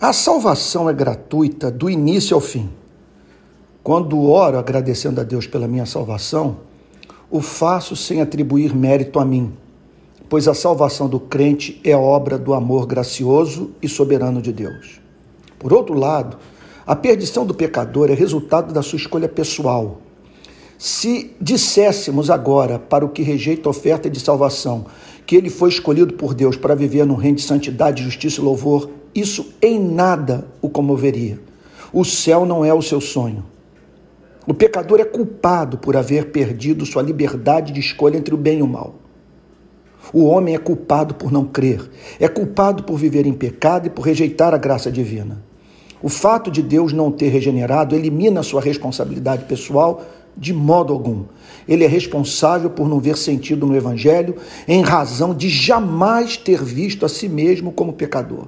A salvação é gratuita do início ao fim. Quando oro agradecendo a Deus pela minha salvação, o faço sem atribuir mérito a mim, pois a salvação do crente é obra do amor gracioso e soberano de Deus. Por outro lado, a perdição do pecador é resultado da sua escolha pessoal. Se disséssemos agora para o que rejeita a oferta de salvação que ele foi escolhido por Deus para viver num reino de santidade, justiça e louvor, isso em nada o comoveria. O céu não é o seu sonho. O pecador é culpado por haver perdido sua liberdade de escolha entre o bem e o mal. O homem é culpado por não crer, é culpado por viver em pecado e por rejeitar a graça divina. O fato de Deus não ter regenerado elimina sua responsabilidade pessoal de modo algum. Ele é responsável por não ver sentido no Evangelho em razão de jamais ter visto a si mesmo como pecador.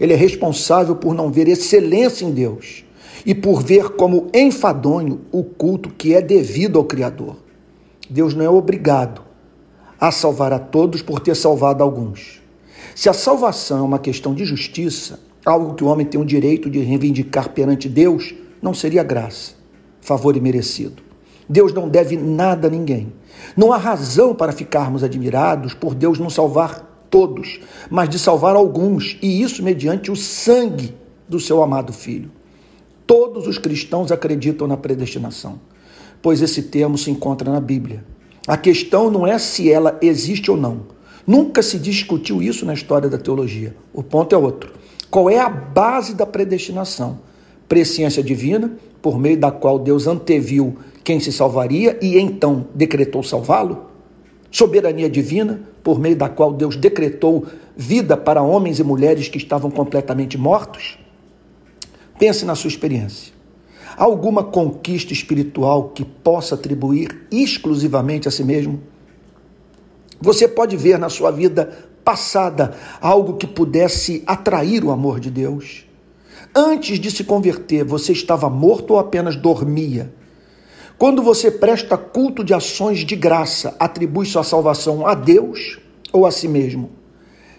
Ele é responsável por não ver excelência em Deus e por ver como enfadonho o culto que é devido ao Criador. Deus não é obrigado a salvar a todos por ter salvado alguns. Se a salvação é uma questão de justiça, algo que o homem tem o direito de reivindicar perante Deus, não seria graça, favor imerecido. Deus não deve nada a ninguém. Não há razão para ficarmos admirados por Deus não salvar todos, mas de salvar alguns, e isso mediante o sangue do seu amado Filho. Todos os cristãos acreditam na predestinação, pois esse termo se encontra na Bíblia. A questão não é se ela existe ou não. Nunca se discutiu isso na história da teologia. O ponto é outro. Qual é a base da predestinação? Presciência divina, por meio da qual Deus anteviu quem se salvaria e então decretou salvá-lo? soberania divina, por meio da qual Deus decretou vida para homens e mulheres que estavam completamente mortos? Pense na sua experiência. Há alguma conquista espiritual que possa atribuir exclusivamente a si mesmo? Você pode ver na sua vida passada algo que pudesse atrair o amor de Deus? Antes de se converter, você estava morto ou apenas dormia? Quando você presta culto de ações de graça, atribui sua salvação a Deus ou a si mesmo?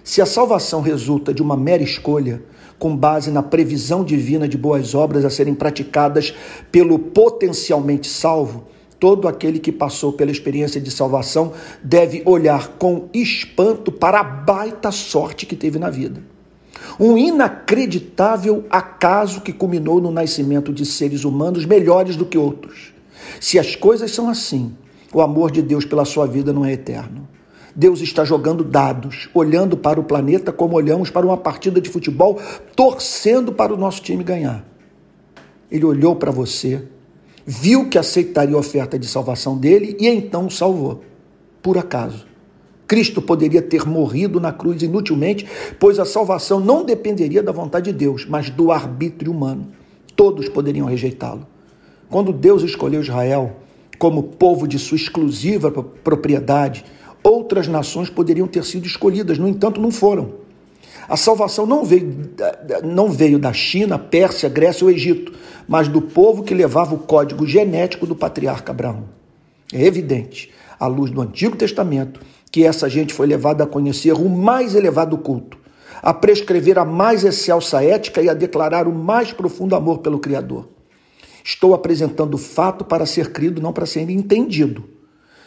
Se a salvação resulta de uma mera escolha, com base na previsão divina de boas obras a serem praticadas pelo potencialmente salvo, todo aquele que passou pela experiência de salvação deve olhar com espanto para a baita sorte que teve na vida. Um inacreditável acaso que culminou no nascimento de seres humanos melhores do que outros se as coisas são assim, o amor de Deus pela sua vida não é eterno. Deus está jogando dados, olhando para o planeta como olhamos para uma partida de futebol, torcendo para o nosso time ganhar. Ele olhou para você, viu que aceitaria a oferta de salvação dele e então o salvou. Por acaso. Cristo poderia ter morrido na cruz inutilmente, pois a salvação não dependeria da vontade de Deus, mas do arbítrio humano. Todos poderiam rejeitá-lo. Quando Deus escolheu Israel como povo de sua exclusiva propriedade, outras nações poderiam ter sido escolhidas, no entanto, não foram. A salvação não veio, não veio da China, Pérsia, Grécia ou Egito, mas do povo que levava o código genético do patriarca Abraão. É evidente, à luz do Antigo Testamento, que essa gente foi levada a conhecer o mais elevado culto, a prescrever a mais excelsa ética e a declarar o mais profundo amor pelo Criador. Estou apresentando o fato para ser crido, não para ser entendido.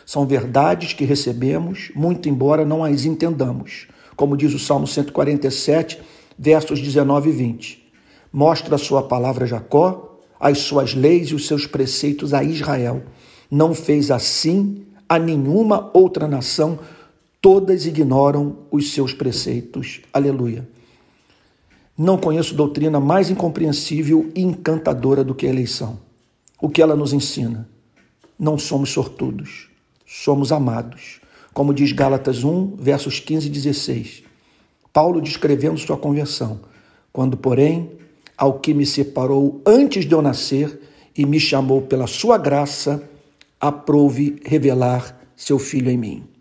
São verdades que recebemos, muito embora não as entendamos. Como diz o Salmo 147, versos 19 e 20. Mostra a sua palavra a Jacó, as suas leis e os seus preceitos a Israel. Não fez assim a nenhuma outra nação, todas ignoram os seus preceitos. Aleluia. Não conheço doutrina mais incompreensível e encantadora do que a eleição. O que ela nos ensina? Não somos sortudos, somos amados. Como diz Gálatas 1, versos 15 e 16. Paulo descrevendo sua conversão. Quando, porém, ao que me separou antes de eu nascer e me chamou pela sua graça, aprove revelar seu filho em mim.